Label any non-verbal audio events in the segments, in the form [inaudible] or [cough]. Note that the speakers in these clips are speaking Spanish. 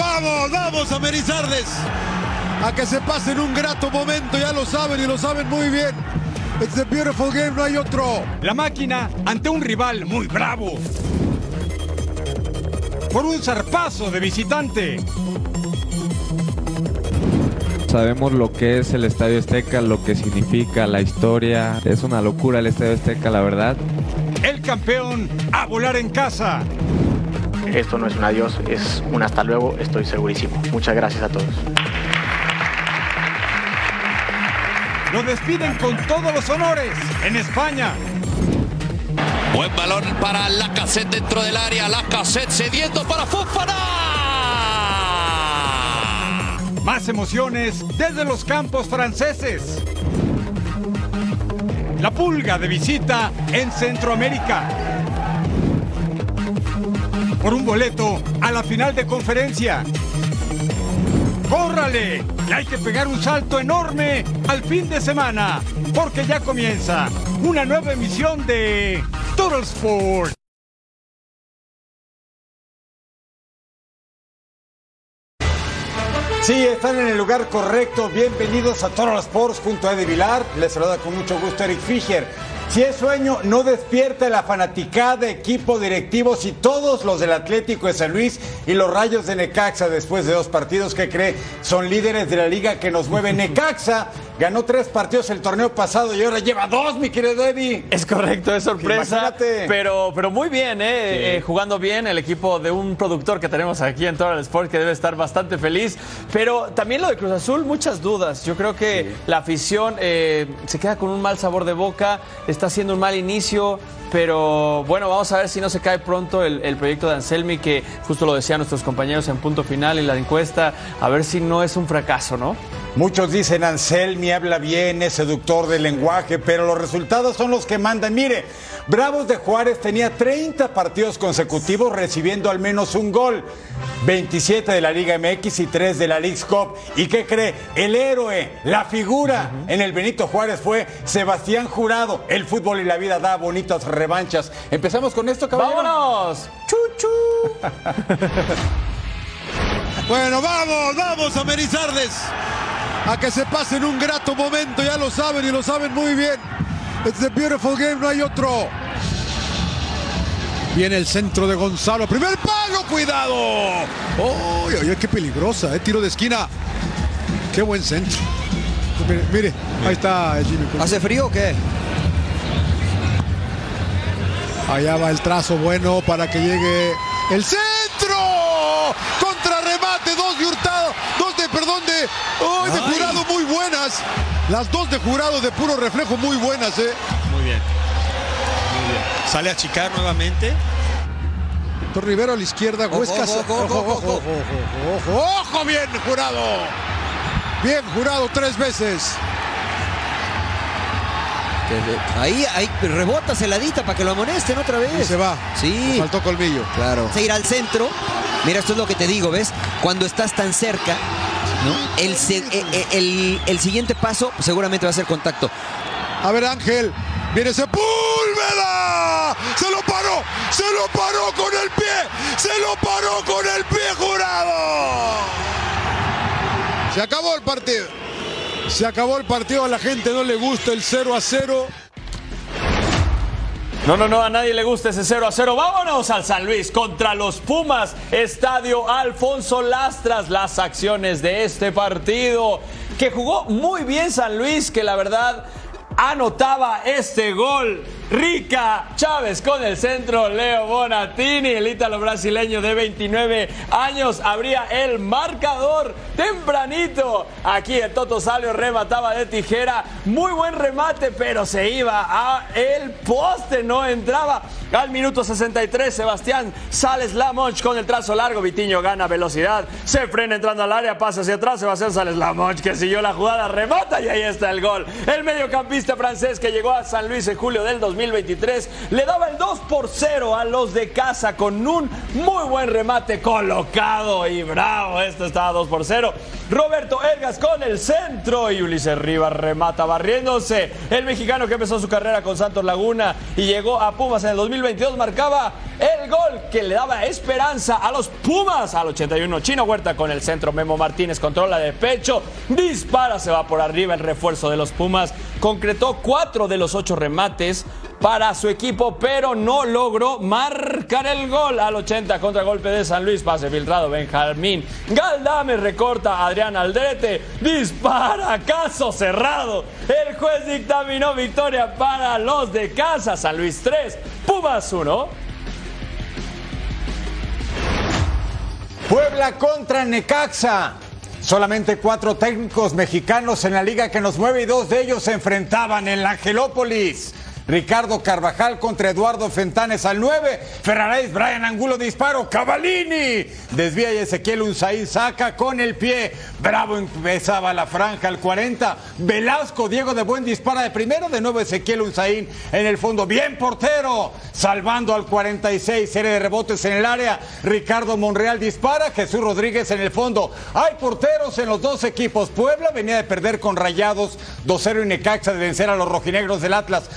Vamos, vamos a amenizarles. A que se pasen un grato momento, ya lo saben y lo saben muy bien. It's a beautiful game, no hay otro. La máquina ante un rival muy bravo. Por un zarpazo de visitante. Sabemos lo que es el Estadio Azteca, lo que significa la historia. Es una locura el Estadio Azteca, la verdad. El campeón a volar en casa. Esto no es un adiós, es un hasta luego, estoy segurísimo. Muchas gracias a todos. Lo despiden con todos los honores en España. Buen balón para la cassette dentro del área. La cassette cediendo para Fofana. Más emociones desde los campos franceses. La pulga de visita en Centroamérica. Por un boleto a la final de conferencia. ¡Córrale! Y hay que pegar un salto enorme al fin de semana, porque ya comienza una nueva emisión de Total Sport. Sí, están en el lugar correcto. Bienvenidos a Total Sports junto a Eddie Vilar. Les saluda con mucho gusto Eric Fischer. Si es sueño, no despierta la fanaticada, equipo, directivos y todos los del Atlético de San Luis y los Rayos de Necaxa después de dos partidos que cree son líderes de la liga que nos mueve. [laughs] Necaxa ganó tres partidos el torneo pasado y ahora lleva dos, mi querido Eddie. Es correcto, es sorpresa. Imagínate. Pero, pero muy bien, ¿eh? Eh, jugando bien el equipo de un productor que tenemos aquí en Total Sport que debe estar bastante feliz. Pero también lo de Cruz Azul, muchas dudas. Yo creo que la afición eh, se queda con un mal sabor de boca, está haciendo un mal inicio. Pero bueno, vamos a ver si no se cae pronto el, el proyecto de Anselmi, que justo lo decían nuestros compañeros en punto final y la encuesta, a ver si no es un fracaso, ¿no? Muchos dicen Anselmi habla bien, es seductor del lenguaje, pero los resultados son los que mandan. Mire, Bravos de Juárez tenía 30 partidos consecutivos recibiendo al menos un gol. 27 de la Liga MX y 3 de la League's Cup. ¿Y qué cree? El héroe, la figura en el Benito Juárez fue Sebastián Jurado. El fútbol y la vida da bonitas revanchas. Empezamos con esto, caballero. ¡Vámonos! ¡Chuchu! [laughs] Bueno, vamos, vamos a amenizarles. A que se pasen un grato momento, ya lo saben y lo saben muy bien. It's a beautiful game, no hay otro. Viene el centro de Gonzalo. Primer palo, cuidado. ¡Uy, uy, uy, qué peligrosa! ¿eh? Tiro de esquina. Qué buen centro. Mire, mire, ahí está Jimmy. ¿Hace frío o qué? Allá va el trazo bueno para que llegue el centro. Contrarremate, dos de Hurtado, dos de, perdón, de, ¡Uy, de Ay. jurado muy buenas. Las dos de jurado de puro reflejo muy buenas, ¿eh? Muy bien. Muy bien. Sale a chicar nuevamente. Héctor Rivero a la izquierda, Ojo, Huescas. ojo, ojo, ojo, ojo. ojo, ojo, ojo, bien, jurado. Bien, jurado tres veces. Ahí, ahí rebota celadita para que lo amonesten otra vez. Y se va. Sí. Le faltó colmillo. Claro. Se irá al centro. Mira, esto es lo que te digo, ¿ves? Cuando estás tan cerca, eh, eh, el- el siguiente paso seguramente va a ser contacto. A ver, Ángel. Viene Sepúlveda. Se lo paró. Se lo paró con el pie. Se lo paró con el pie, jurado. Se acabó el partido. Se acabó el partido. A la gente no le gusta el 0 a 0. No, no, no, a nadie le gusta ese 0 a 0. Vámonos al San Luis contra los Pumas. Estadio Alfonso Lastras. Las acciones de este partido. Que jugó muy bien San Luis, que la verdad anotaba este gol. Rica Chávez con el centro, Leo Bonatini, el ítalo brasileño de 29 años, abría el marcador tempranito. Aquí el Toto Salio remataba de tijera, muy buen remate, pero se iba a el poste, no entraba. Al minuto 63, Sebastián Sales Lamonch con el trazo largo, Vitiño gana velocidad, se frena entrando al área, pasa hacia atrás, Sebastián Sales Lamonch que siguió la jugada, remata y ahí está el gol. El mediocampista francés que llegó a San Luis en julio del 2000 2023 le daba el 2 por 0 a los de casa con un muy buen remate colocado y bravo, esto estaba 2 por 0. Roberto Ergas con el centro y Ulises Rivas remata barriéndose. El mexicano que empezó su carrera con Santos Laguna y llegó a Pumas en el 2022 marcaba el gol que le daba esperanza a los Pumas al 81. Chino Huerta con el centro. Memo Martínez controla de pecho. Dispara, se va por arriba el refuerzo de los Pumas. Concretó cuatro de los ocho remates para su equipo, pero no logró marcar el gol al 80 contra golpe de San Luis. Pase filtrado Benjamín. Galdame recorta Adrián Aldrete. Dispara, caso cerrado. El juez dictaminó victoria para los de casa. San Luis 3, Pumas 1. Puebla contra Necaxa. Solamente cuatro técnicos mexicanos en la liga que nos mueve y dos de ellos se enfrentaban en la Angelópolis. Ricardo Carvajal contra Eduardo Fentanes al 9. Ferraréis, Brian Angulo disparo. Cavalini desvía y Ezequiel Unzaín saca con el pie. Bravo empezaba la franja al 40. Velasco, Diego de buen dispara de primero. De nuevo Ezequiel Unzaín en el fondo. Bien portero. Salvando al 46. Serie de rebotes en el área. Ricardo Monreal dispara. Jesús Rodríguez en el fondo. Hay porteros en los dos equipos. Puebla venía de perder con Rayados 2-0 y Necaxa de vencer a los rojinegros del Atlas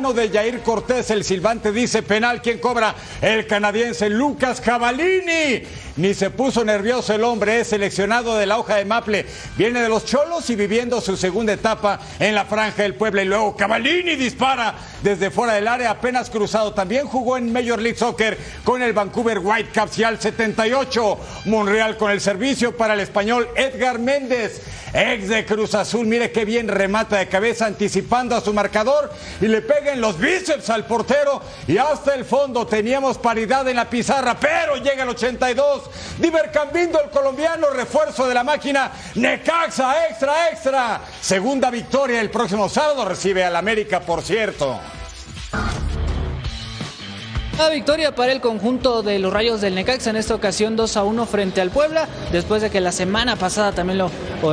de Jair Cortés, el silbante dice penal, ¿quién cobra? El canadiense Lucas Cavalini. Ni se puso nervioso el hombre, es seleccionado de la hoja de Maple, viene de los Cholos y viviendo su segunda etapa en la franja del Puebla. Y luego Cavalini dispara desde fuera del área, apenas cruzado. También jugó en Major League Soccer con el Vancouver Whitecaps y al 78. Monreal con el servicio para el español Edgar Méndez, ex de Cruz Azul. Mire qué bien remata de cabeza anticipando a su marcador y le pega los bíceps al portero y hasta el fondo teníamos paridad en la pizarra, pero llega el 82 Divercambindo el colombiano, refuerzo de la máquina. Necaxa, extra, extra. Segunda victoria el próximo sábado. Recibe al América, por cierto. Victoria para el conjunto de los Rayos del Necaxa en esta ocasión 2 a 1 frente al Puebla, después de que la semana pasada también lo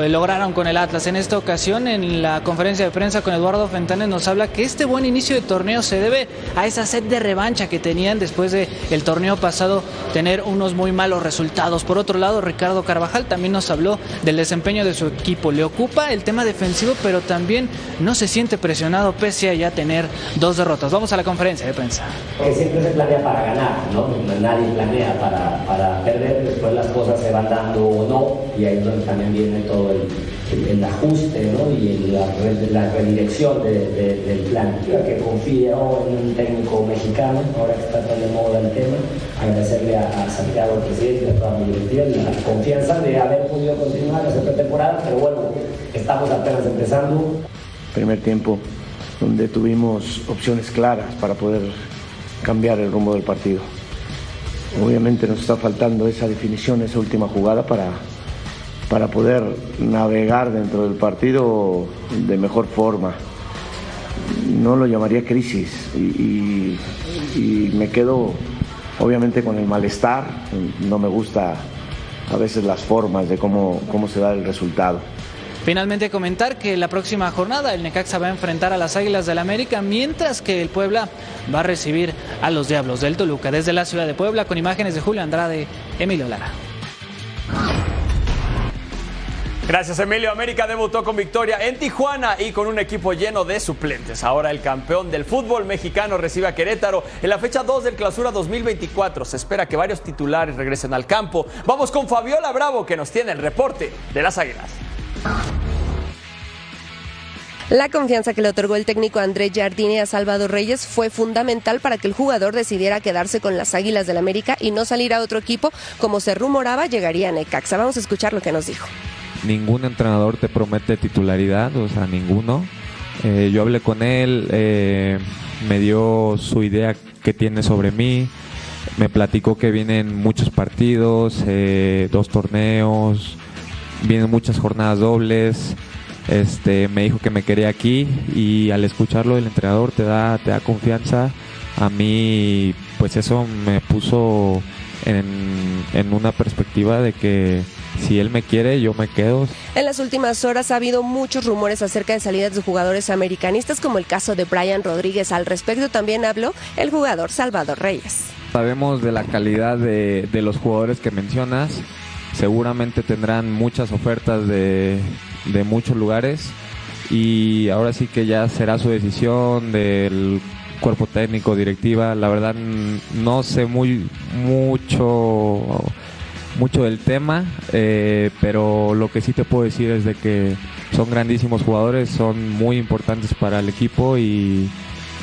lograron con el Atlas. En esta ocasión, en la conferencia de prensa con Eduardo Fentanes, nos habla que este buen inicio de torneo se debe a esa sed de revancha que tenían después del el torneo pasado tener unos muy malos resultados. Por otro lado, Ricardo Carvajal también nos habló del desempeño de su equipo. Le ocupa el tema defensivo, pero también no se siente presionado pese a ya tener dos derrotas. Vamos a la conferencia de prensa planea para ganar, ¿no? Nadie planea para, para, perder, después las cosas se van dando o no, y ahí es donde también viene todo el, el, ajuste ¿no? y la, la redirección del plan. Que confíe en un técnico mexicano, ahora que está tan de moda el tema, agradecerle a, a Santiago, el presidente, a toda mi directiva, la confianza de haber podido continuar esta temporada, pero bueno, estamos apenas empezando. Primer tiempo donde tuvimos opciones claras para poder cambiar el rumbo del partido. Obviamente nos está faltando esa definición, esa última jugada para, para poder navegar dentro del partido de mejor forma. No lo llamaría crisis y, y me quedo obviamente con el malestar. No me gusta a veces las formas de cómo, cómo se da el resultado. Finalmente comentar que la próxima jornada el Necaxa va a enfrentar a las Águilas del América, mientras que el Puebla va a recibir a los Diablos del Toluca desde la ciudad de Puebla con imágenes de Julio Andrade, Emilio Lara. Gracias Emilio. América debutó con victoria en Tijuana y con un equipo lleno de suplentes. Ahora el campeón del fútbol mexicano recibe a Querétaro en la fecha 2 del clausura 2024. Se espera que varios titulares regresen al campo. Vamos con Fabiola Bravo que nos tiene el reporte de las Águilas. La confianza que le otorgó el técnico André Jardine a Salvador Reyes fue fundamental para que el jugador decidiera quedarse con las Águilas del América y no salir a otro equipo como se rumoraba llegaría a Necaxa. Vamos a escuchar lo que nos dijo. Ningún entrenador te promete titularidad, o sea, ninguno. Eh, yo hablé con él, eh, me dio su idea que tiene sobre mí, me platicó que vienen muchos partidos, eh, dos torneos, vienen muchas jornadas dobles este, me dijo que me quería aquí y al escucharlo el entrenador te da, te da confianza. A mí, pues eso me puso en, una perspectiva de que si él me quiere, yo me quedo. En las últimas horas ha habido muchos rumores acerca de salidas de jugadores americanistas, como el caso de Brian Rodríguez. Al respecto también habló el jugador Salvador Reyes. Sabemos de la calidad de, de los jugadores que mencionas. Seguramente tendrán muchas ofertas de, de muchos lugares y ahora sí que ya será su decisión del cuerpo técnico, directiva. La verdad no sé muy mucho mucho del tema, eh, pero lo que sí te puedo decir es de que son grandísimos jugadores, son muy importantes para el equipo y,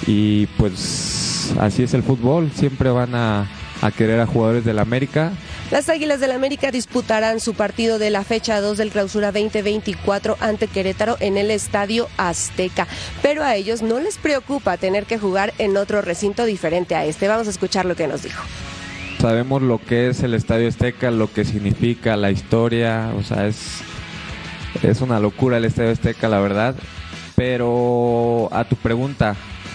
y pues así es el fútbol, siempre van a, a querer a jugadores del América. Las Águilas del América disputarán su partido de la fecha 2 del Clausura 2024 ante Querétaro en el Estadio Azteca, pero a ellos no les preocupa tener que jugar en otro recinto diferente a este. Vamos a escuchar lo que nos dijo. Sabemos lo que es el Estadio Azteca, lo que significa la historia, o sea, es, es una locura el Estadio Azteca, la verdad. Pero a tu pregunta,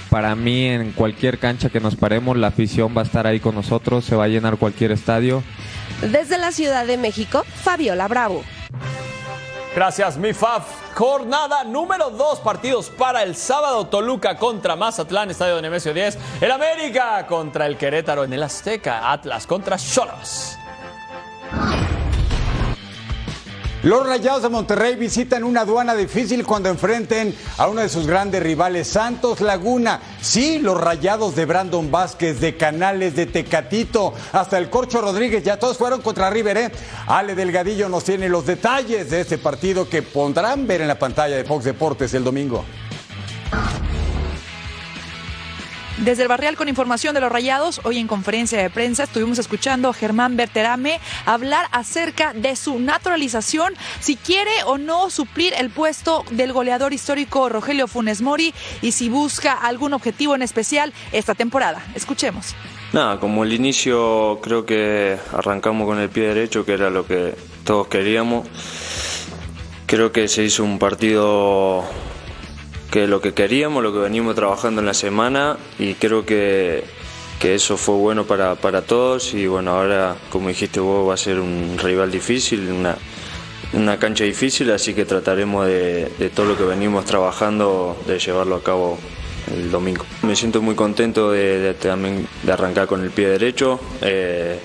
para mí en cualquier cancha que nos paremos, la afición va a estar ahí con nosotros, se va a llenar cualquier estadio. Desde la Ciudad de México, Fabiola Bravo. Gracias, mi Faf. Jornada número 2, partidos para el sábado. Toluca contra Mazatlán, Estadio de Nemesio 10. El América contra el Querétaro en el Azteca. Atlas contra Cholos. Los Rayados de Monterrey visitan una aduana difícil cuando enfrenten a uno de sus grandes rivales, Santos Laguna. Sí, los Rayados de Brandon Vázquez, de Canales, de Tecatito, hasta el Corcho Rodríguez, ya todos fueron contra River. ¿eh? Ale Delgadillo nos tiene los detalles de este partido que pondrán ver en la pantalla de Fox Deportes el domingo. Desde el Barrial con información de los Rayados, hoy en conferencia de prensa estuvimos escuchando a Germán Berterame hablar acerca de su naturalización, si quiere o no suplir el puesto del goleador histórico Rogelio Funes Mori y si busca algún objetivo en especial esta temporada. Escuchemos. Nada, como el inicio creo que arrancamos con el pie derecho, que era lo que todos queríamos. Creo que se hizo un partido que lo que queríamos, lo que venimos trabajando en la semana y creo que, que eso fue bueno para, para, todos y bueno, ahora como dijiste vos va a ser un rival difícil, una, una cancha difícil, así que trataremos de, de, todo lo que venimos trabajando de llevarlo a cabo el domingo. Me siento muy contento de, también de arrancar con el pie derecho. Eh,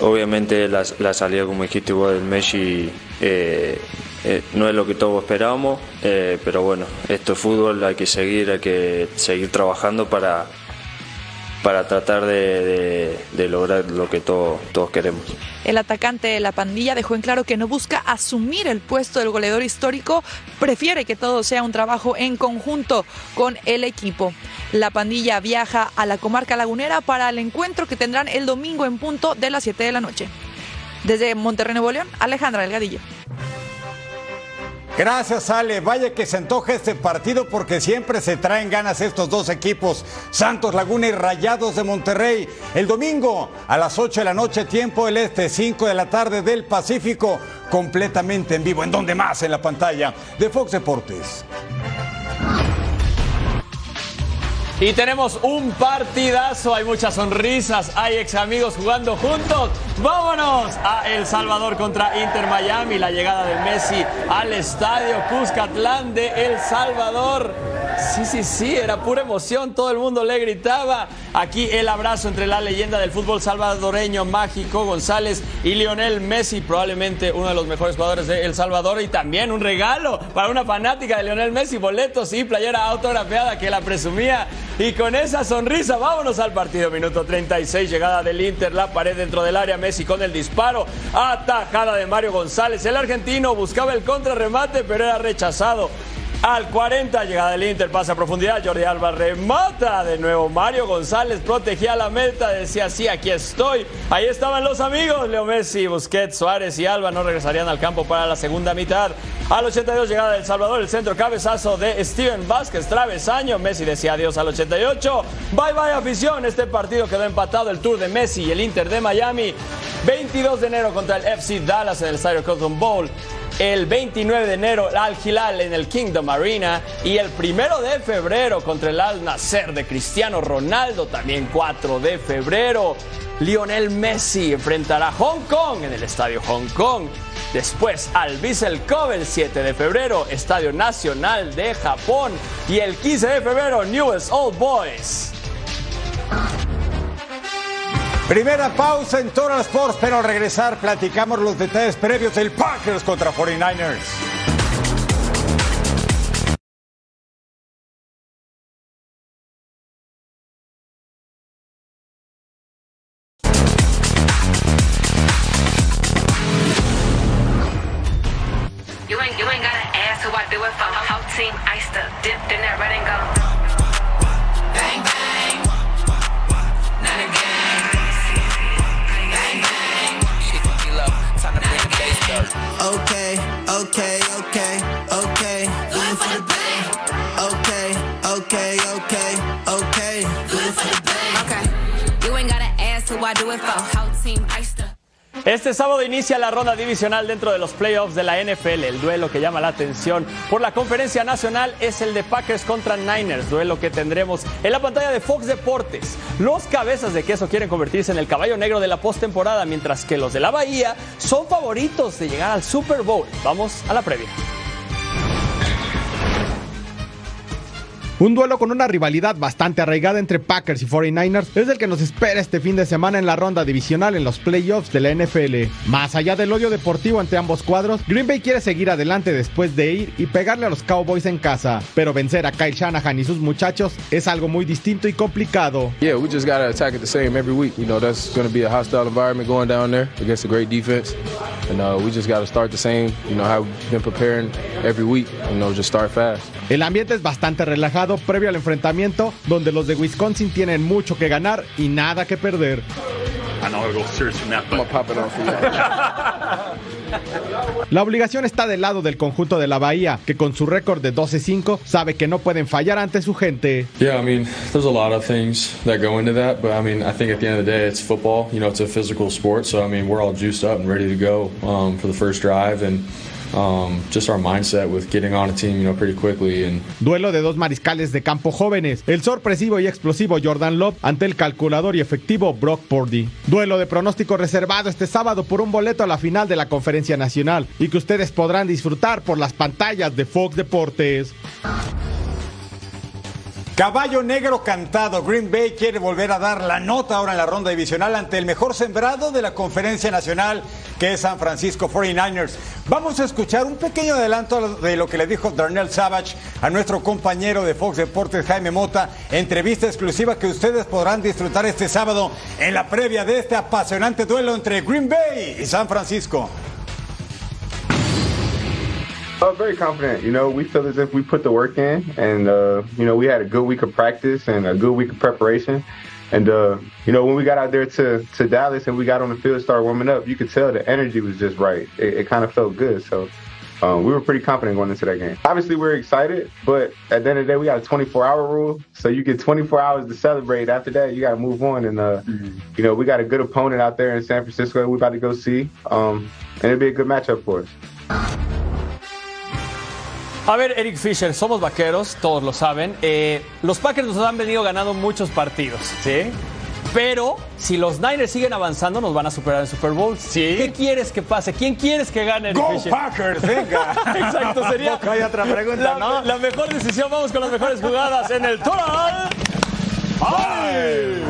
obviamente la, la, salida, como dijiste vos, del Messi eh, eh, no es lo que todos esperábamos, eh, pero bueno, esto es fútbol, hay que seguir, hay que seguir trabajando para, para tratar de, lograr lo que todo, todos queremos. El atacante de la pandilla dejó en claro que no busca asumir el puesto del goleador histórico, prefiere que todo sea un trabajo en conjunto con el equipo. La pandilla viaja a la comarca lagunera para el encuentro que tendrán el domingo en punto de las 7 de la noche. Desde Monterrey, Nuevo León, Alejandra Delgadillo. Gracias, Ale. Vaya que se antoja este partido porque siempre se traen ganas estos dos equipos, Santos Laguna y Rayados de Monterrey. El domingo a las 8 de la noche, tiempo del este, 5 de la tarde del Pacífico, completamente en vivo. ¿En donde más? En la pantalla de Fox Deportes. Y tenemos un partidazo, hay muchas sonrisas, hay ex amigos jugando juntos. Vámonos a El Salvador contra Inter Miami, la llegada de Messi al estadio Cuscatlán de El Salvador. Sí, sí, sí, era pura emoción, todo el mundo le gritaba. Aquí el abrazo entre la leyenda del fútbol salvadoreño Mágico González y Lionel Messi, probablemente uno de los mejores jugadores de El Salvador y también un regalo para una fanática de Lionel Messi, boletos y playera autografiada que la presumía. Y con esa sonrisa, vámonos al partido. Minuto 36, llegada del Inter, la pared dentro del área. Messi con el disparo. Atajada de Mario González. El argentino buscaba el contrarremate, pero era rechazado. Al 40, llegada del Inter, pasa a profundidad. Jordi Alba remata de nuevo. Mario González protegía la meta. Decía, sí, aquí estoy. Ahí estaban los amigos. Leo Messi, Busquets, Suárez y Alba no regresarían al campo para la segunda mitad. Al 82, llegada del Salvador, el centro cabezazo de Steven Vázquez, travesaño. Messi decía adiós al 88. Bye bye, afición. Este partido quedó empatado. El tour de Messi y el Inter de Miami. 22 de enero contra el FC Dallas en el Estadio Cotton Bowl. El 29 de enero Al Hilal en el Kingdom Arena y el primero de febrero contra el Al Nasser de Cristiano Ronaldo, también 4 de febrero. Lionel Messi enfrentará a Hong Kong en el Estadio Hong Kong. Después al Vissel Kobe el 7 de febrero, Estadio Nacional de Japón. Y el 15 de febrero, Newest Old Boys. Primera pausa en Total Sports, pero al regresar platicamos los detalles previos del Packers contra 49ers. Este sábado inicia la ronda divisional dentro de los playoffs de la NFL. El duelo que llama la atención por la conferencia nacional es el de Packers contra Niners, duelo que tendremos en la pantalla de Fox Deportes. Los cabezas de queso quieren convertirse en el caballo negro de la postemporada, mientras que los de la Bahía son favoritos de llegar al Super Bowl. Vamos a la previa. Un duelo con una rivalidad bastante arraigada entre Packers y 49ers es el que nos espera este fin de semana en la ronda divisional en los playoffs de la NFL. Más allá del odio deportivo entre ambos cuadros, Green Bay quiere seguir adelante después de ir y pegarle a los Cowboys en casa, pero vencer a Kyle Shanahan y sus muchachos es algo muy distinto y complicado. Yeah, we just got to attack it the same every week. You know, that's to be a hostile environment going down there against a great defense. And uh, we just got to start the same, you know, how we've been preparing every week. You know, just start fast. El ambiente es bastante relajado previo al enfrentamiento, donde los de Wisconsin tienen mucho que ganar y nada que perder. La obligación está del lado del conjunto de la Bahía, que con su récord de 12-5 sabe que no pueden fallar ante su gente. Yeah, I mean, there's a lot of things that go into that, but I mean, I think at the end of the day, it's football. You know, it's a physical sport, so I mean, we're all juiced up and ready to go um, for the first drive, and um, just our mindset with getting on a team, you know, pretty quickly. And Duelo de dos mariscales de campo jóvenes, el sorpresivo y explosivo Jordan Love ante el calculador y efectivo Brock Purdy. Duelo de pronóstico reservado este sábado por un boleto a la final de la Conferencia Nacional y que ustedes podrán disfrutar por las pantallas de Fox Deportes. Caballo negro cantado. Green Bay quiere volver a dar la nota ahora en la ronda divisional ante el mejor sembrado de la conferencia nacional, que es San Francisco 49ers. Vamos a escuchar un pequeño adelanto de lo que le dijo Darnell Savage a nuestro compañero de Fox Deportes, Jaime Mota. Entrevista exclusiva que ustedes podrán disfrutar este sábado en la previa de este apasionante duelo entre Green Bay y San Francisco. Uh, very confident. You know, we feel as if we put the work in, and uh, you know, we had a good week of practice and a good week of preparation. And uh, you know, when we got out there to, to Dallas and we got on the field, started warming up, you could tell the energy was just right. It, it kind of felt good. So um, we were pretty confident going into that game. Obviously, we're excited, but at the end of the day, we got a 24-hour rule, so you get 24 hours to celebrate. After that, you got to move on. And uh, you know, we got a good opponent out there in San Francisco. We're about to go see, um, and it'll be a good matchup for us. A ver, Eric Fisher, somos vaqueros, todos lo saben. Eh, los Packers nos han venido ganando muchos partidos, ¿sí? Pero si los Niners siguen avanzando, nos van a superar en Super Bowl. Sí. ¿Qué quieres que pase? ¿Quién quieres que gane, Eric Go Fisher? Packers, venga. [laughs] Exacto, sería. Tampoco hay otra pregunta, la, ¿no? la mejor decisión. Vamos con las mejores jugadas en el Total. ¡Ay!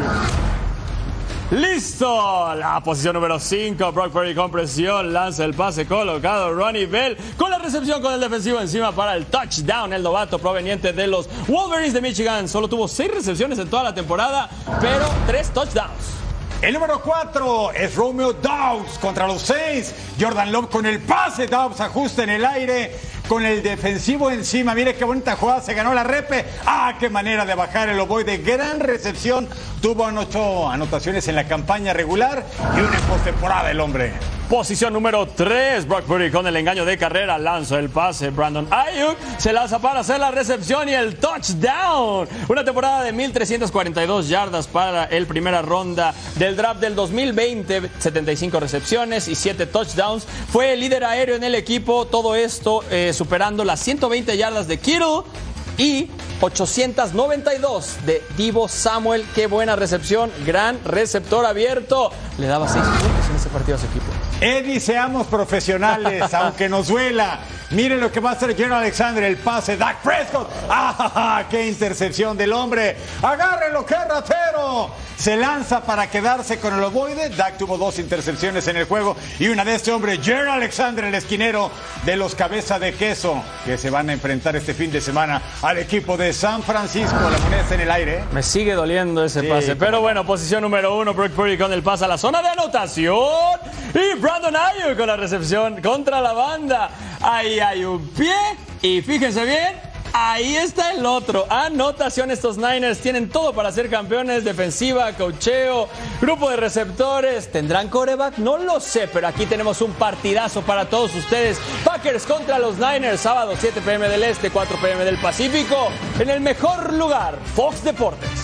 ¡Listo! La posición número 5, Brock Purdy con presión, lanza el pase colocado, Ronnie Bell con la recepción con el defensivo encima para el touchdown, el novato proveniente de los Wolverines de Michigan. Solo tuvo 6 recepciones en toda la temporada, pero 3 touchdowns. El número 4 es Romeo Dobbs contra los Saints. Jordan Love con el pase. Dobbs ajusta en el aire con el defensivo encima. Mire qué bonita jugada. Se ganó la repe. Ah, qué manera de bajar el ovoide. Gran recepción. Tuvo ocho anotaciones en la campaña regular y una postemporada el hombre. Posición número 3, Brock Purdy con el engaño de carrera, lanza el pase, Brandon Ayuk se lanza para hacer la recepción y el touchdown. Una temporada de 1.342 yardas para el primera ronda del draft del 2020, 75 recepciones y 7 touchdowns. Fue el líder aéreo en el equipo, todo esto eh, superando las 120 yardas de Kittle y 892 de Divo Samuel. Qué buena recepción, gran receptor abierto. Le daba 6 puntos en ese partido a su equipo. Eddie, seamos profesionales, aunque nos duela. Miren lo que va a hacer Jerry Alexander, el pase, Dak Prescott. [laughs] ¡Ah, qué intercepción del hombre! ¡Agárrenlo, qué ratero! Se lanza para quedarse con el ovoide. Dak tuvo dos intercepciones en el juego y una de este hombre, Jerry Alexander, el esquinero de los cabeza de queso, que se van a enfrentar este fin de semana al equipo de San Francisco. La moneda está en el aire. Me sigue doliendo ese pase. Pero bueno, posición número uno, Brock Purdy con el pase a la zona de anotación. Y Brandon Ayuk con la recepción contra la banda. Ahí hay un pie. Y fíjense bien, Ahí está el otro. Anotación. Estos Niners tienen todo para ser campeones. Defensiva, cocheo, grupo de receptores. ¿Tendrán coreback? No lo sé, pero aquí tenemos un partidazo para todos ustedes. Packers contra los Niners. Sábado 7 pm del Este, 4 pm del Pacífico. En el mejor lugar, Fox Deportes.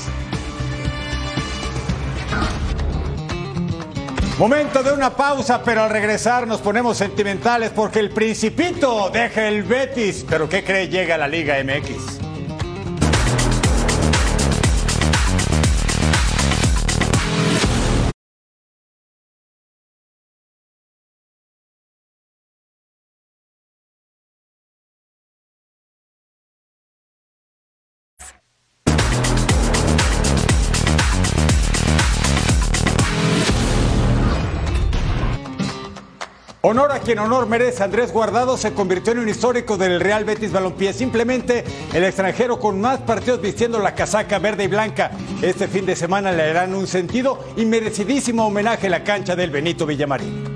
Momento de una pausa, pero al regresar nos ponemos sentimentales porque el Principito deja el Betis. ¿Pero qué cree? Llega a la Liga MX. Honor a quien honor merece. Andrés Guardado se convirtió en un histórico del Real Betis Balompié. Simplemente el extranjero con más partidos vistiendo la casaca verde y blanca. Este fin de semana le harán un sentido y merecidísimo homenaje a la cancha del Benito Villamarín.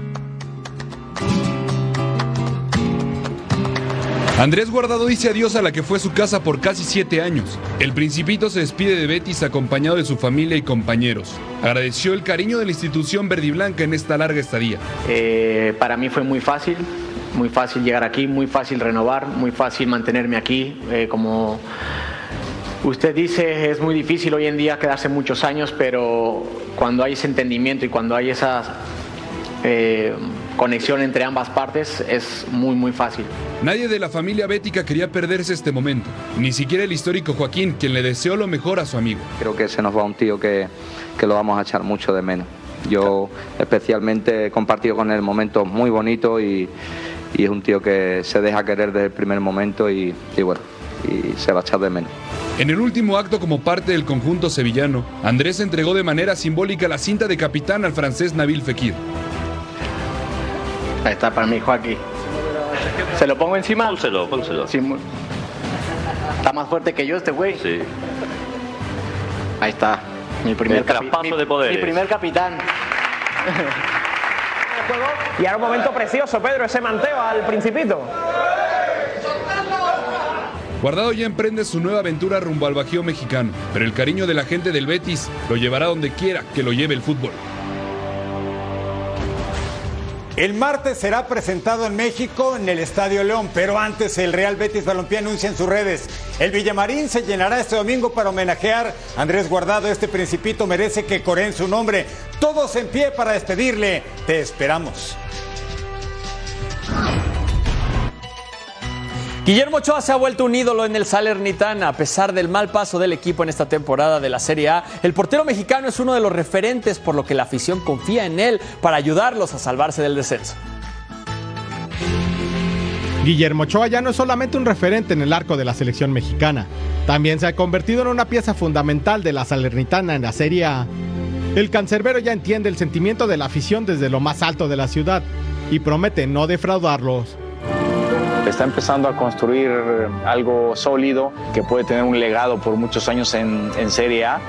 Andrés Guardado dice adiós a la que fue su casa por casi siete años. El Principito se despide de Betis acompañado de su familia y compañeros. Agradeció el cariño de la institución verde y blanca en esta larga estadía. Eh, para mí fue muy fácil, muy fácil llegar aquí, muy fácil renovar, muy fácil mantenerme aquí. Eh, como usted dice, es muy difícil hoy en día quedarse muchos años, pero cuando hay ese entendimiento y cuando hay esa eh, conexión entre ambas partes, es muy, muy fácil. Nadie de la familia bética quería perderse este momento, ni siquiera el histórico Joaquín, quien le deseó lo mejor a su amigo. Creo que se nos va un tío que, que lo vamos a echar mucho de menos. Yo especialmente he compartido con él momentos muy bonitos y, y es un tío que se deja querer desde el primer momento y, y bueno, y se va a echar de menos. En el último acto como parte del conjunto sevillano, Andrés entregó de manera simbólica la cinta de capitán al francés Nabil Fekir. Ahí está para mi Joaquín. ¿Se lo pongo encima? Pónselo, pónselo. Sí, está más fuerte que yo este güey. Sí. Ahí está. Mi primer, mi- de poderes. Mi primer capitán. Y ahora un momento precioso, Pedro, ese manteo al Principito. Guardado ya emprende su nueva aventura rumbo al Bajío mexicano, pero el cariño de la gente del Betis lo llevará donde quiera que lo lleve el fútbol. El martes será presentado en México en el Estadio León, pero antes el Real Betis Balompié anuncia en sus redes. El Villamarín se llenará este domingo para homenajear Andrés Guardado. Este principito merece que coreen su nombre. Todos en pie para despedirle. Te esperamos. Guillermo Ochoa se ha vuelto un ídolo en el Salernitana a pesar del mal paso del equipo en esta temporada de la Serie A. El portero mexicano es uno de los referentes por lo que la afición confía en él para ayudarlos a salvarse del descenso. Guillermo Ochoa ya no es solamente un referente en el arco de la selección mexicana, también se ha convertido en una pieza fundamental de la Salernitana en la Serie A. El cancerbero ya entiende el sentimiento de la afición desde lo más alto de la ciudad y promete no defraudarlos. Está empezando a construir algo sólido que puede tener un legado por muchos años en, en Serie A,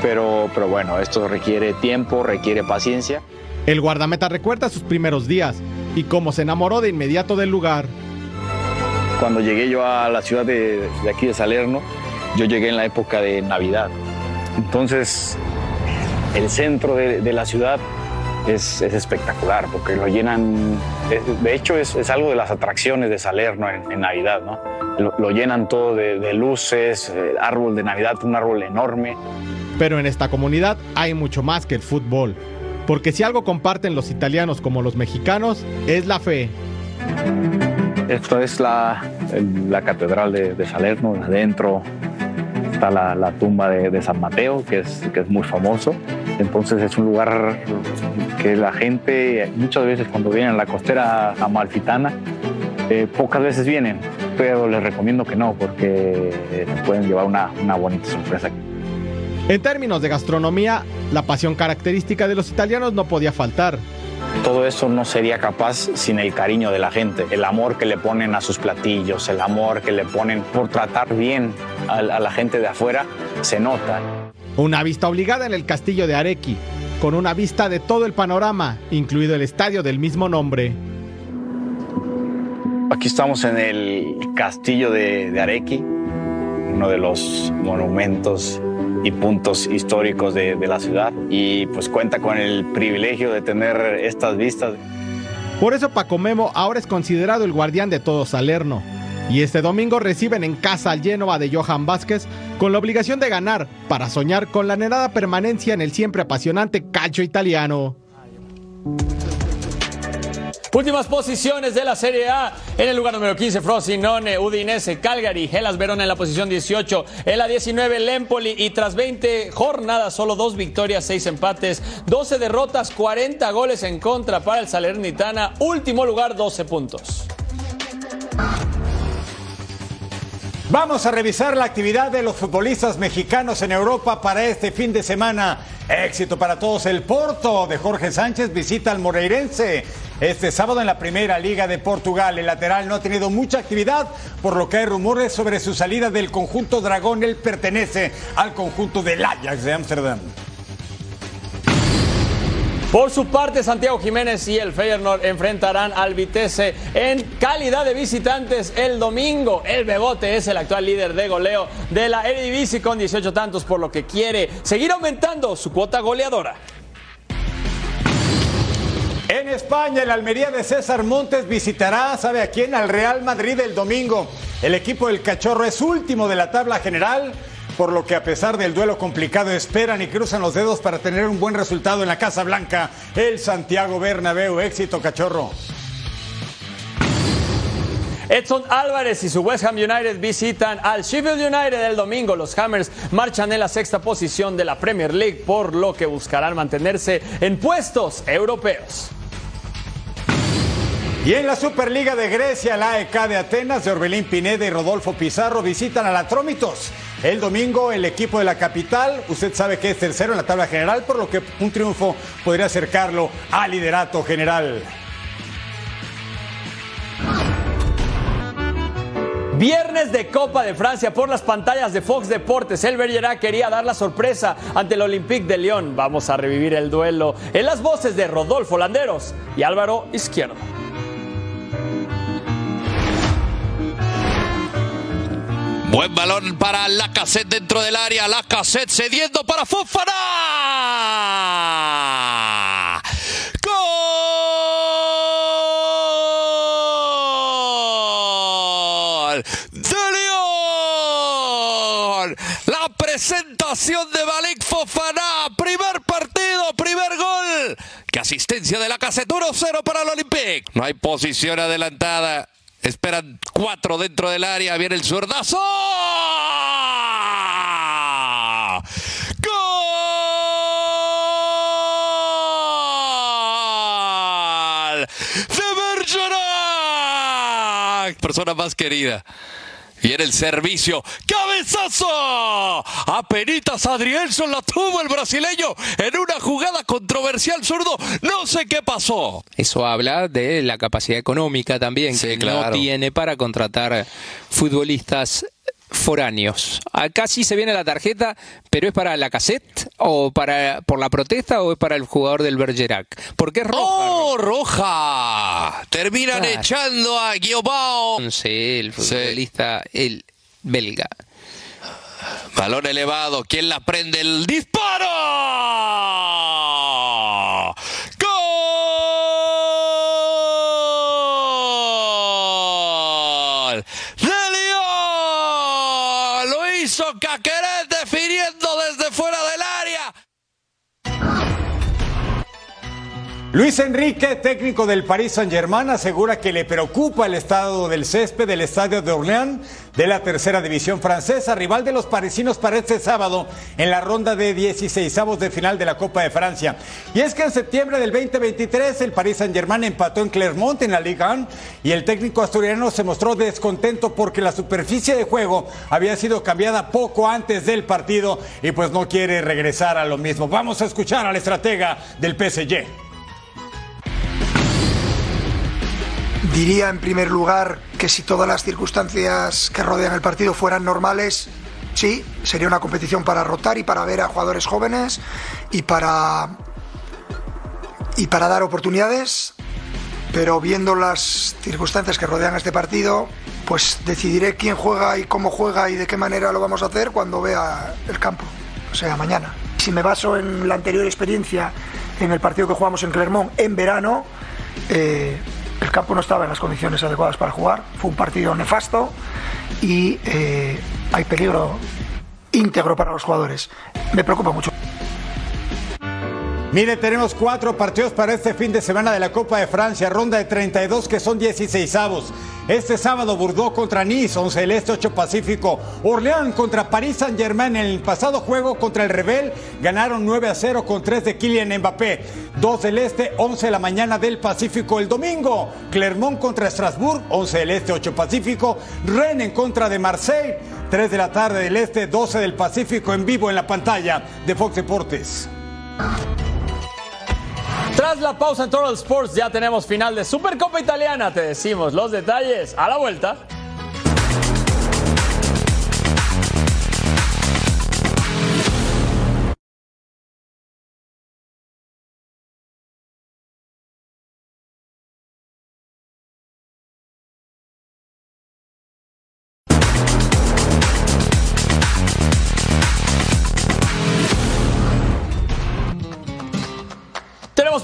pero, pero bueno, esto requiere tiempo, requiere paciencia. El guardameta recuerda sus primeros días y cómo se enamoró de inmediato del lugar. Cuando llegué yo a la ciudad de, de aquí de Salerno, yo llegué en la época de Navidad. Entonces, el centro de, de la ciudad es, es espectacular porque lo llenan, es- de hecho es, es algo de las atracciones de Salerno en, en Navidad, ¿no? Lo, lo llenan todo de, de luces, eh, árbol de Navidad, un árbol enorme. Pero en esta comunidad hay mucho más que el fútbol. Porque si algo comparten los italianos como los mexicanos, es la fe. Esto es la, la catedral de, de Salerno, adentro está la, la tumba de, San Mateo, que es, que es muy famoso. Entonces es un lugar que la gente muchas veces cuando vienen a la costera amalfitana, eh, pocas veces vienen, pero les recomiendo que no, porque eh, pueden llevar una, una bonita sorpresa. En términos de gastronomía, la pasión característica de los italianos no podía faltar. Todo eso no sería capaz sin el cariño de la gente, el amor que le ponen a sus platillos, el amor que le ponen por tratar bien a, la gente de afuera, se nota. Una vista obligada en el castillo de Arequi, con una vista de todo el panorama, incluido el estadio del mismo nombre. Aquí estamos en el castillo de, de Arequi, uno de los monumentos y puntos históricos de, la ciudad y pues cuenta con el privilegio de tener estas vistas. Por eso Paco Memo ahora es considerado el guardián de todo Salerno. Y este domingo reciben en casa al Génova de Johan Vázquez con la obligación de ganar para soñar con la anhelada permanencia en el siempre apasionante calcio italiano. Últimas posiciones de la Serie A. En el lugar número 15, Frosinone, Udinese, Calgary, Hellas Verona en la posición 18. En la 19, el Empoli. Y tras 20 jornadas, solo dos victorias, seis empates, 12 derrotas, 40 goles en contra para el Salernitana. Último lugar, 12 puntos. Vamos a revisar la actividad de los futbolistas mexicanos en Europa para este fin de semana. Éxito para todos. El Porto de Jorge Sánchez visita al Moreirense este sábado en la primera liga de Portugal. El lateral no ha tenido mucha actividad, por lo que hay rumores sobre su salida del conjunto Dragón. Él pertenece al conjunto del Ajax de Ámsterdam. Por su parte, Santiago Jiménez y el Feyenoord enfrentarán al Vitesse en calidad de visitantes el domingo. El Bebote es el actual líder de goleo de la Eredivisie con 18 tantos, por lo que quiere seguir aumentando su cuota goleadora. En España, el Almería de César Montes visitará, ¿sabe a quién? Al Real Madrid el domingo. El equipo del Cachorro es último de la tabla general, por lo que a pesar del duelo complicado esperan y cruzan los dedos para tener un buen resultado en la Casa Blanca. El Santiago Bernabéu, éxito Cachorro. Edson Álvarez y su West Ham United visitan al Sheffield United el domingo. Los Hammers marchan en la sexta posición de la Premier League, por lo que buscarán mantenerse en puestos europeos. Y en la Superliga de Grecia, la AEK de Atenas de Orbelín Pineda y Rodolfo Pizarro visitan a la Trómitos. El domingo el equipo de la capital, usted sabe que es tercero en la tabla general, por lo que un triunfo podría acercarlo al liderato general. Viernes de Copa de Francia por las pantallas de Fox Deportes. El Bergerac quería dar la sorpresa ante el Olympique de Lyon. Vamos a revivir el duelo en las voces de Rodolfo Landeros y Álvaro Izquierdo. Buen balón para la cassette dentro del área. La cassette cediendo para Fofana. ¡Gol! ¡De León! La presentación de Malik Fofana. Primer partido, primer gol. ¡Qué asistencia de la cassette! 1-0 para el Olympique. No hay posición adelantada. Esperan cuatro dentro del área. Viene el zurdazo. ¡Gol! ¡De Bergerac! Persona más querida. Viene el servicio. ¡Cabezazo! Apenitas Adrielson la tuvo el brasileño en una jugada controversial zurdo. No sé qué pasó. Eso habla de la capacidad económica también Sí, que no tiene para contratar futbolistas foráneos. Acá sí se viene la tarjeta, pero es para la cassette o para por la protesta o es para el jugador del Bergerac. Porque es roja. ¡Oh, roja! Terminan Claro. echando a Guiobao. El futbolista, el belga. Balón elevado. ¿Quién la prende? ¡El disparo! Luis Enrique, técnico del Paris Saint-Germain, asegura que le preocupa el estado del césped del estadio de Orléans de la tercera división francesa, rival de los parisinos para este sábado en la ronda de 16avos de final de la Copa de Francia. Y es que en septiembre del 2023 el Paris Saint-Germain empató en Clermont en la Liga 1 y el técnico asturiano se mostró descontento porque la superficie de juego había sido cambiada poco antes del partido y pues no quiere regresar a lo mismo. Vamos a escuchar al estratega del PSG. Diría en primer lugar que si todas las circunstancias que rodean el partido fueran normales, sí, sería una competición para rotar y para ver a jugadores jóvenes y para y para dar oportunidades, pero viendo las circunstancias que rodean este partido, pues decidiré quién juega y cómo juega y de qué manera lo vamos a hacer cuando vea el campo, o sea, mañana. Si me baso en la anterior experiencia, en el partido que jugamos en Clermont en verano, eh, el campo no estaba en las condiciones adecuadas para jugar, fue un partido nefasto y eh, hay peligro íntegro para los jugadores. Me preocupa mucho. Mire, tenemos cuatro partidos para este fin de semana de la Copa de Francia, ronda de 32 que son 16 avos. Este sábado Bordeaux contra Nice, 11 del Este, 8 Pacífico. Orleans contra París Saint Germain. En el pasado juego contra el Rebel ganaron 9 a 0 con 3 de Kylian Mbappé. 2 del Este, 11 de la mañana del Pacífico. El domingo, Clermont contra Strasbourg, 11 del Este, 8 Pacífico. Rennes en contra de Marseille, 3 de la tarde del Este, 12 del Pacífico en vivo en la pantalla de Fox Deportes. Tras la pausa en Total Sports ya tenemos final de Supercopa Italiana. Te decimos los detalles a la vuelta.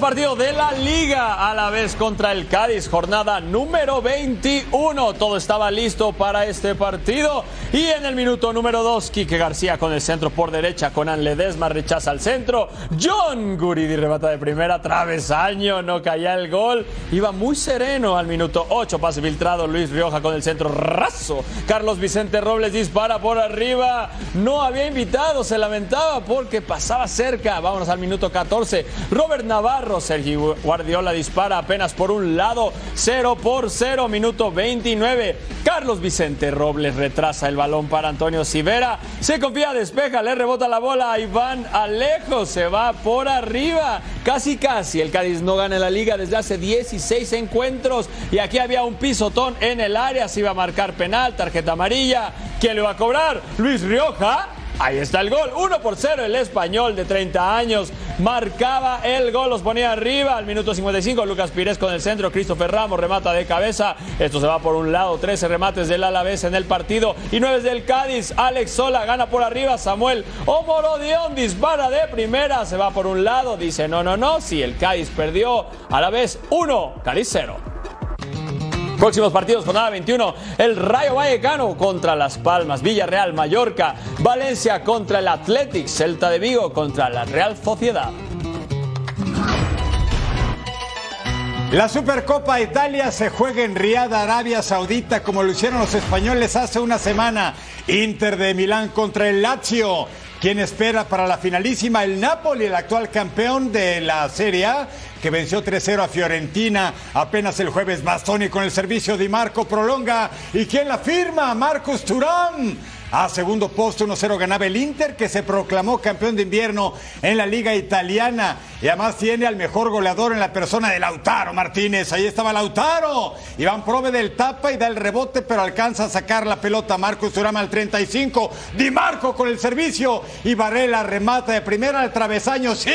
Partido de la Liga a la vez contra el Cádiz, jornada número 21. Todo estaba listo para este partido. Y en el minuto número 2, Quique García con el centro por derecha, con Ledesma rechaza al centro. John Guridi remata de primera, travesaño, no caía el gol. Iba muy sereno al minuto 8, pase filtrado. Luis Rioja con el centro raso. Carlos Vicente Robles dispara por arriba. No había invitado, se lamentaba porque pasaba cerca. Vámonos al minuto 14. Robert Navarro. Sergio Guardiola dispara apenas por un lado, 0 por 0, minuto 29. Carlos Vicente Robles retrasa el balón para Antonio Sivera. Se confía, despeja, le rebota la bola a Iván Alejo, se va por arriba. Casi, casi. El Cádiz no gana la liga desde hace 16 encuentros. Y aquí había un pisotón en el área. Se iba a marcar penal, tarjeta amarilla. ¿Quién le va a cobrar? Luis Rioja. Ahí está el gol, 1 por 0 el español de 30 años. Marcaba el gol, los ponía arriba. Al minuto 55, Lucas Pires con el centro, Christopher Ramos remata de cabeza, esto se va por un lado, 13 remates del Alavés en el partido. Y 9 del Cádiz, Alex Sola gana por arriba, Samuel Omorodión dispara de primera, se va por un lado, dice no, no, no, si el Cádiz perdió, Alavés 1, Cádiz 0. Próximos partidos, jornada 21. El Rayo Vallecano contra Las Palmas, Villarreal, Mallorca, Valencia contra el Athletic, Celta de Vigo contra la Real Sociedad. La Supercopa Italia se juega en Riad, Arabia Saudita, como lo hicieron los españoles hace una semana. Inter de Milán contra el Lazio. ¿Quién espera para la finalísima? El Napoli, el actual campeón de la Serie A, que venció 3-0 a Fiorentina apenas el jueves. Bastoni con el servicio de Marco prolonga. ¿Y quién la firma? Marcos Turán. A segundo posto 1-0 ganaba el Inter que se proclamó campeón de invierno en la liga italiana y además tiene al mejor goleador en la persona de Lautaro Martínez. Ahí estaba Lautaro. Iván Prove del tapa y da el rebote pero alcanza a sacar la pelota Marcos Turama al 35. Di Marco con el servicio y Varela remata de primera al travesaño. Sí,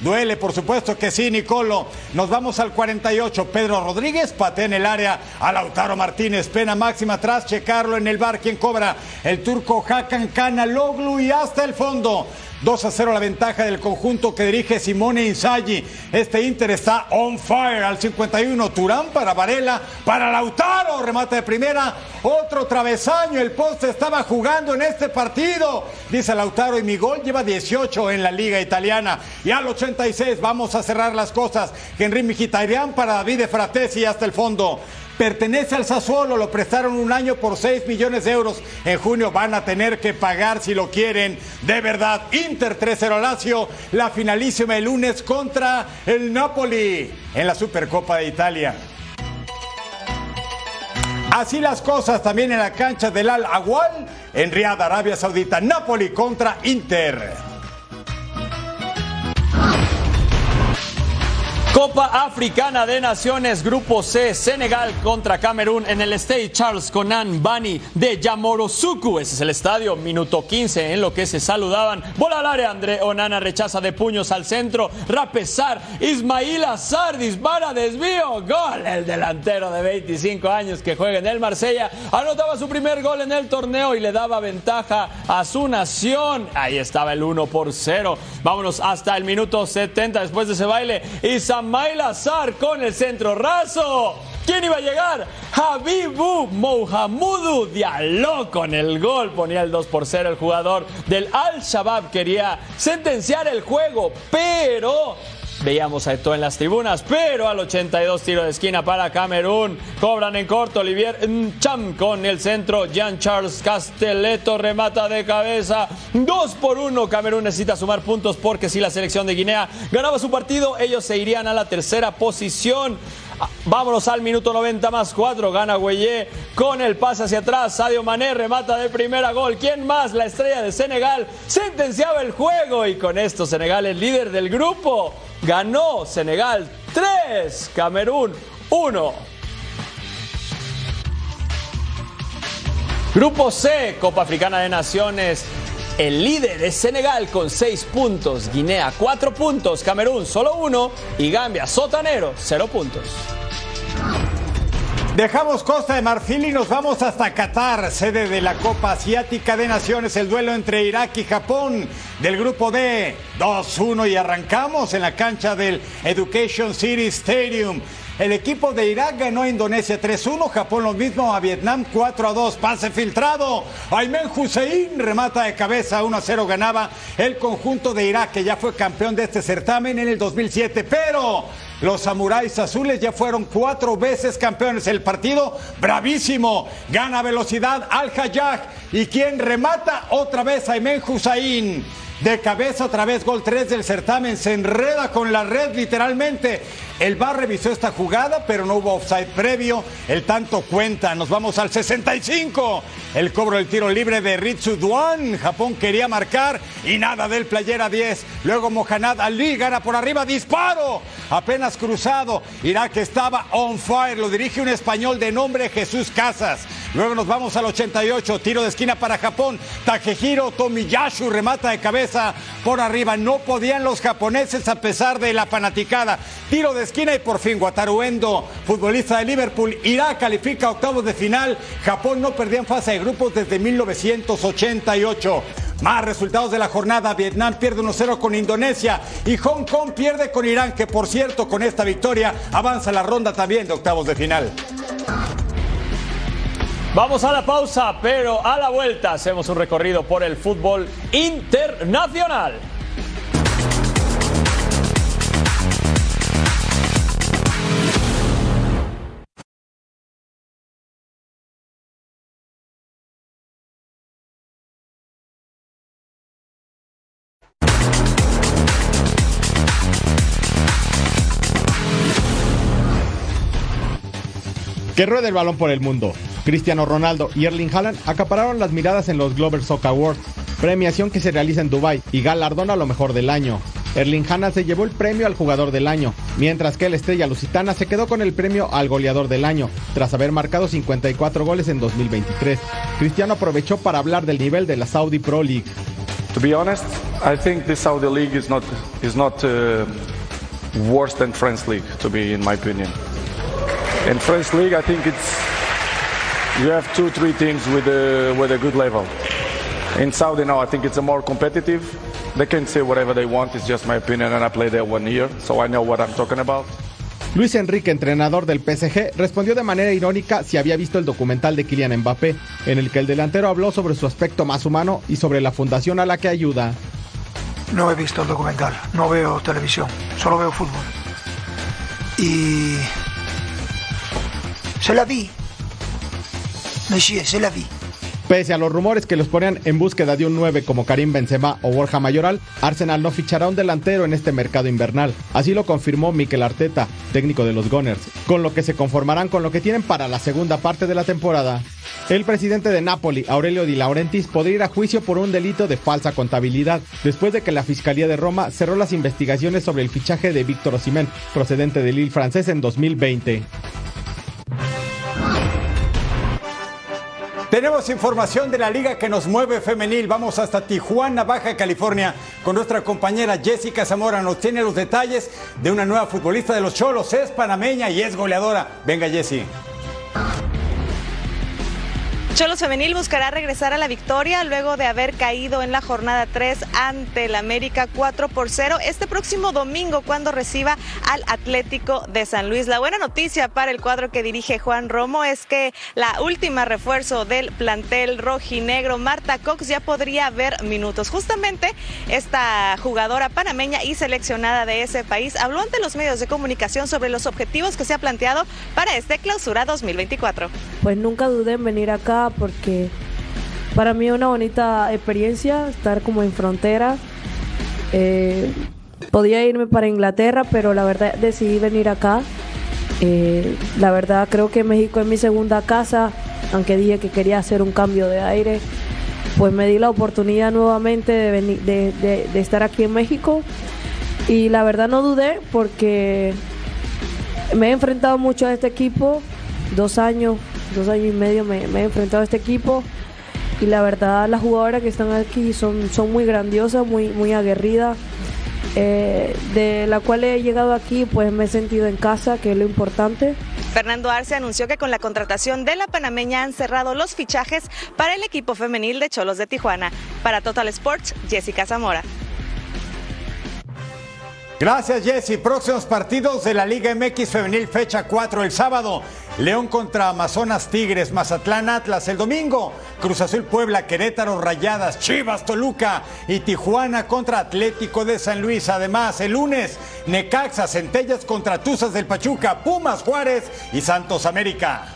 duele por supuesto que sí Nicolo. Nos vamos al 48. Pedro Rodríguez patea en el área a Lautaro Martínez. Pena máxima atrás, checarlo en el bar. quien cobra? El turco Hakan Kanaloglu y hasta el fondo. 2 a 0 la ventaja del conjunto que dirige Simone Inzaghi. Este Inter está on fire al 51. Turán para Varela, para Lautaro, remate de primera. Otro travesaño, el poste estaba jugando en este partido. Dice Lautaro y mi gol lleva 18 en la liga italiana. Y al 86 vamos a cerrar las cosas. Henry Mkhitaryan para David Fratesi hasta el fondo. Pertenece al Sassuolo, lo prestaron un año por 6 millones de euros. En junio van a tener que pagar si lo quieren. De verdad, Inter 3-0 Lazio, la finalísima el lunes contra el Napoli en la Supercopa de Italia. Así las cosas también en la cancha del Al Awal en Riyadh, Arabia Saudita. Napoli contra Inter. Copa Africana de Naciones, Grupo C, Senegal contra Camerún en el State Charles Conan Bani de Yamorosuku. Ese es el estadio, minuto 15 en lo que se saludaban. Bola al área, André Onana rechaza de puños al centro. Rapesar, Ismail Azar dispara, desvío, gol. El delantero de 25 años que juega en el Marsella anotaba su primer gol en el torneo y le daba ventaja a su nación. Ahí estaba el 1 por 0. Vámonos hasta el minuto 70 después de ese baile. Isam Ismail Azar con el centro raso. ¿Quién iba a llegar? Habibu Mohamudu Diallo con el gol. Ponía el 2 por 0 el jugador del Al-Shabaab. Quería sentenciar el juego, pero Veíamos a Eto'o en las tribunas, pero al 82 tiro de esquina para Camerún. Cobran en corto Olivier Cham con el centro. Jean Charles Castelletto remata de cabeza. 2 por 1. Camerún necesita sumar puntos porque si la selección de Guinea ganaba su partido, ellos se irían a la tercera posición. Vámonos al minuto 90 más 4. Gana Güeyé con el pase hacia atrás. Sadio Mané remata de primera gol. ¿Quién más? La estrella de Senegal sentenciaba el juego y con esto Senegal es líder del grupo. Ganó Senegal 3, Camerún 1. Grupo C, Copa Africana de Naciones. El líder es Senegal con 6 puntos, Guinea 4 puntos, Camerún solo 1 y Gambia sotanero 0 puntos. Dejamos Costa de Marfil y nos vamos hasta Qatar, sede de la Copa Asiática de Naciones, el duelo entre Irak y Japón del grupo D, 2-1 y arrancamos en la cancha del Education City Stadium. El equipo de Irak ganó a Indonesia 3-1, Japón lo mismo a Vietnam 4-2, pase filtrado. Aymen Hussein remata de cabeza 1-0 ganaba el conjunto de Irak que ya fue campeón de este certamen en el 2007, pero los samuráis azules ya fueron cuatro veces campeones. El partido bravísimo. Gana velocidad Al Hayaj. ¿Y quien remata? Otra vez Aymen Hussein. De cabeza otra vez gol 3 del certamen. Se enreda con la red literalmente. El VAR revisó esta jugada, pero no hubo offside previo. El tanto cuenta. Nos vamos al 65. El cobro del tiro libre de Ritsu Duan. Japón quería marcar y nada del playera 10. Luego Mohanad Ali gana por arriba. Disparo. Apenas cruzado. Irak estaba on fire. Lo dirige un español de nombre Jesús Casas. Luego nos vamos al 88. Tiro de esquina para Japón. Takehiro Tomiyashu remata de cabeza por arriba. No podían los japoneses a pesar de la fanaticada. Tiro de esquina y por fin Wataru Endo, futbolista de Liverpool. Irak califica octavos de final. Japón no perdía en fase de grupos desde 1988. Más resultados de la jornada. Vietnam pierde 1-0 con Indonesia y Hong Kong pierde con Irán, que por cierto con esta victoria avanza la ronda también de octavos de final. Vamos a la pausa, pero a la vuelta hacemos un recorrido por el fútbol internacional. Que ruede el balón por el mundo. Cristiano Ronaldo y Erling Haaland acapararon las miradas en los Glover Soccer Awards, premiación que se realiza en Dubai y galardona lo mejor del año. Erling Haaland se llevó el premio al jugador del año, mientras que la estrella lusitana se quedó con el premio al goleador del año, tras haber marcado 54 goles en 2023. Cristiano aprovechó para hablar del nivel de la Saudi Pro League. To be honest, I think the Saudi league is not is not uh, worse than French league. To be in my opinion, in French league, I think it's you have two three teams with a with a good level. In Saudi now, I think it's a more competitive. They can say whatever they want. It's just my opinion, and I played there one year, so I know what I'm talking about. Luis Enrique, entrenador del PSG, respondió de manera irónica si había visto el documental de Kylian Mbappé, en el que el delantero habló sobre su aspecto más humano y sobre la fundación a la que ayuda. No he visto el documental, no veo televisión, solo veo fútbol. Y... La vi. La vi. Pese a los rumores que los ponían en búsqueda de un 9 como Karim Benzema o Borja Mayoral, Arsenal no fichará un delantero en este mercado invernal. Así lo confirmó Mikel Arteta, técnico de los Gunners, con lo que se conformarán con lo que tienen para la segunda parte de la temporada. El presidente de Napoli, Aurelio Di Laurentiis, podría ir a juicio por un delito de falsa contabilidad, después de que la Fiscalía de Roma cerró las investigaciones sobre el fichaje de Víctor Osimhen, procedente del Lille francés en 2020. Tenemos información de la liga que nos mueve femenil. Vamos hasta Tijuana, Baja California, con nuestra compañera Jessica Zamora. Nos tiene los detalles de una nueva futbolista de los Cholos. Es panameña y es goleadora. Venga, Jessie. Cholos Femenil buscará regresar a la victoria luego de haber caído en la jornada 3 ante el América 4 por 0 este próximo domingo cuando reciba al Atlético de San Luis. La buena noticia para el cuadro que dirige Juan Romo es que la última refuerzo del plantel rojinegro, Marta Cox, ya podría ver minutos. Justamente esta jugadora panameña y seleccionada de ese país habló ante los medios de comunicación sobre los objetivos que se ha planteado para este clausura 2024. Pues nunca dudé en venir acá porque para mí es una bonita experiencia estar como en frontera. Eh, podía irme para Inglaterra, pero la verdad decidí venir acá. Eh, la verdad creo que México es mi segunda casa, aunque dije que quería hacer un cambio de aire. Pues me di la oportunidad nuevamente de, venir- de- estar aquí en México y la verdad no dudé porque me he enfrentado mucho a este equipo, dos años, dos años y medio me, me he enfrentado a este equipo y la verdad las jugadoras que están aquí son, son muy grandiosas, muy, muy aguerridas, eh, de la cual he llegado aquí pues me he sentido en casa, que es lo importante. Fernando Arce anunció que con la contratación de la panameña han cerrado los fichajes para el equipo femenil de Cholos de Tijuana. Para Total Sports, Jessica Zamora. Gracias, Jesse. Próximos partidos de la Liga MX Femenil, fecha 4 el sábado. León contra Amazonas Tigres, Mazatlán Atlas el domingo. Cruz Azul Puebla, Querétaro Rayadas, Chivas Toluca y Tijuana contra Atlético de San Luis. Además, el lunes, Necaxa, Centellas contra Tuzas del Pachuca, Pumas Juárez y Santos América.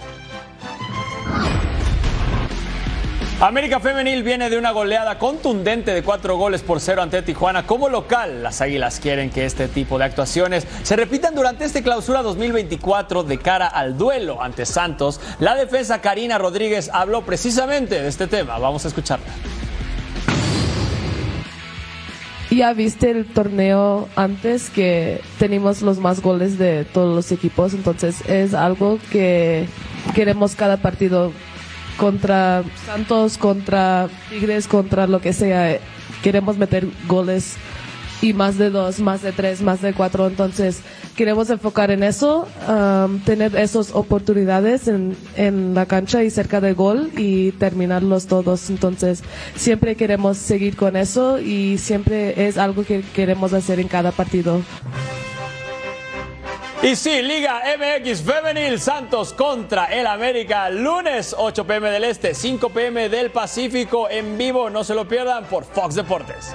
América Femenil viene de una goleada contundente de cuatro goles por cero ante Tijuana. Como local, las Águilas quieren que este tipo de actuaciones se repitan durante este clausura 2024 de cara al duelo ante Santos. La defensa Karina Rodríguez habló precisamente de este tema. Vamos a escucharla. Ya viste el torneo antes que tenemos los más goles de todos los equipos, entonces es algo que queremos cada partido contra Santos, contra Tigres, contra lo que sea. Queremos meter goles y más de dos, más de tres, más de cuatro, entonces queremos enfocar en eso, um, tener esas oportunidades en, en la cancha y cerca del gol y terminarlos todos. Entonces, siempre queremos seguir con eso y siempre es algo que queremos hacer en cada partido. Y sí, Liga MX Femenil Santos contra el América, lunes 8 pm del Este, 5 pm del Pacífico, en vivo, no se lo pierdan por Fox Deportes.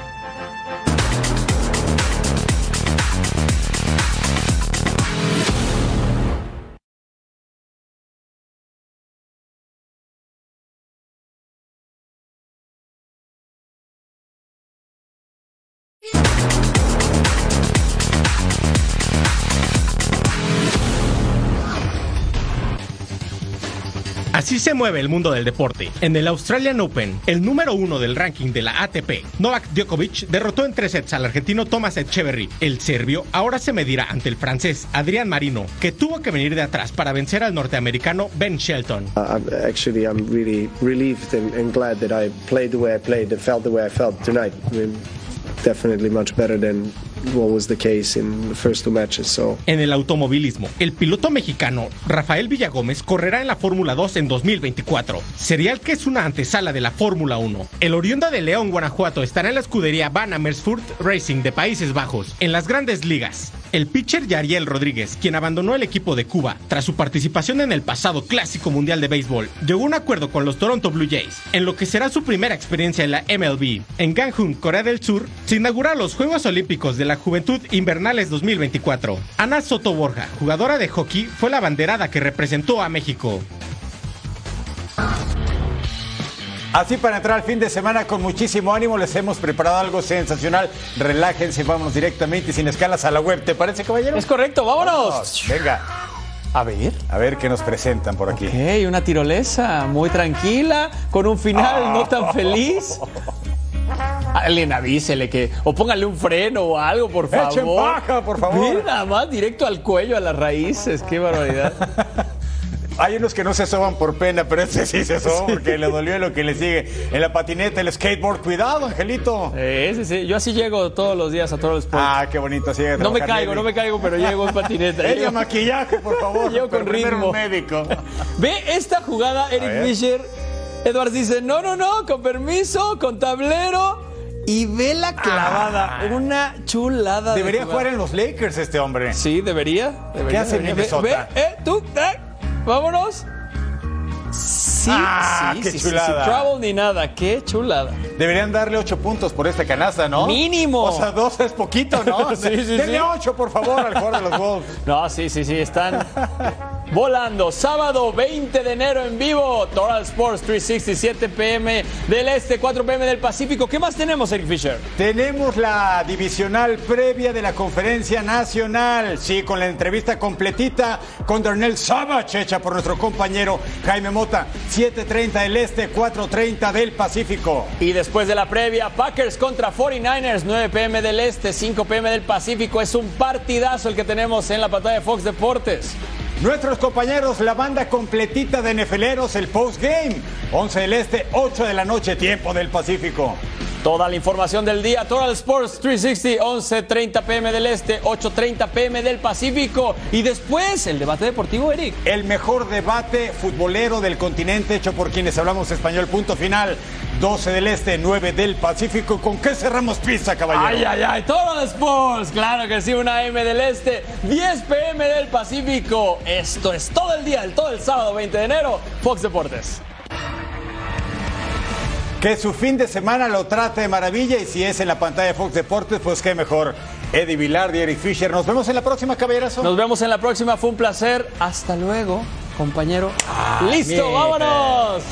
Así se mueve el mundo del deporte. En el Australian Open, el número uno del ranking de la ATP, Novak Djokovic, derrotó en tres sets al argentino Thomas Echeverry. El serbio ahora se medirá ante el francés Adrián Marino, que tuvo que venir de atrás para vencer al norteamericano Ben Shelton. Definitely much in En el automovilismo, el piloto mexicano Rafael Villagómez correrá en la Fórmula 2 en 2024. Sería el que es una antesala de la Fórmula 1. El oriunda de León, Guanajuato, estará en la escudería Van Amersfoort Racing de Países Bajos, en las grandes ligas. El pitcher Yariel Rodríguez, quien abandonó el equipo de Cuba tras su participación en el pasado Clásico Mundial de Béisbol, llegó a un acuerdo con los Toronto Blue Jays, en lo que será su primera experiencia en la MLB. En Gangwon, Corea del Sur, se inaugurarán los Juegos Olímpicos de la Juventud Invernales 2024. Ana Soto Borja, jugadora de hockey, fue la banderada que representó a México. Así para entrar al fin de semana con muchísimo ánimo, les hemos preparado algo sensacional. Relájense, vámonos directamente y sin escalas a la web. ¿Te parece, caballero? Es correcto, vámonos. Venga. A ver. A ver qué nos presentan por aquí. Ok, una tirolesa muy tranquila, con un final no tan [laughs] feliz. Alguien avísele que. O póngale un freno o algo, por favor. Echen paja, por favor. Nada más directo al cuello, a las raíces. Qué barbaridad. [laughs] Hay unos que no se soban por pena, pero este sí se soba porque le dolió lo que le sigue. En la patineta, el skateboard. Cuidado, Angelito. Eh, sí, sí. Yo así llego todos los días a todos los sports. Ah, qué bonito. Así no me caigo, Nelly. no me caigo, pero llego en patineta. [laughs] Ella maquillaje, por favor. [laughs] Llego con ritmo. médico. Ve esta jugada. Eric Fisher. Edwards dice, no, no, no, con permiso, con tablero. Y ve la clavada. Una chulada. de Debería jugar en los Lakers este hombre. Sí, debería. debería ¿Qué hace debería. Minnesota? Ve, ve, eh, tú, eh, vámonos. Sí, Ah, sí, qué sí, sí, chulada. sin trouble ni nada. Qué chulada. Deberían darle ocho puntos por esta canasta, ¿no? Mínimo. O sea, dos es poquito, ¿no? [laughs] Sí, sí, Denle sí. ocho, por favor, al jugador de los Wolves. No, sí, sí, sí, están [laughs] volando. Sábado 20 de enero en vivo, Total Sports 367 pm del Este, 4 pm del Pacífico. ¿Qué más tenemos, Eric Fisher? Tenemos la divisional previa de la conferencia nacional. Sí, con la entrevista completita con Darnell Savage, hecha por nuestro compañero Jaime Mota. 7.30 del Este, 4.30 del Pacífico. Y después de la previa, Packers contra 49ers, 9 pm del Este, 5 pm del Pacífico. Es un partidazo el que tenemos en la pantalla de Fox Deportes. Nuestros compañeros, la banda completita de nefeleros, el postgame. 11 del Este, 8 de la noche, tiempo del Pacífico. Toda la información del día, Total Sports 360, 11.30 pm del Este, 8.30 pm del Pacífico. Y después, el debate deportivo, Eric. El mejor debate futbolero del continente hecho por quienes hablamos español. Punto final. 12 del Este, 9 del Pacífico. ¿Con qué cerramos pista, caballero? Ay, ay, ay, Total Sports, claro que sí, una M del Este, 10 pm del Pacífico. Esto es todo el día, el todo el sábado 20 de enero, Fox Deportes. Que su fin de semana lo trate de maravilla y si es en la pantalla de Fox Deportes, pues qué mejor. Eddie Vilar y Eric Fisher. Nos vemos en la próxima, caballerazo. Nos vemos en la próxima, fue un placer. Hasta luego, compañero. Listo, bien. vámonos.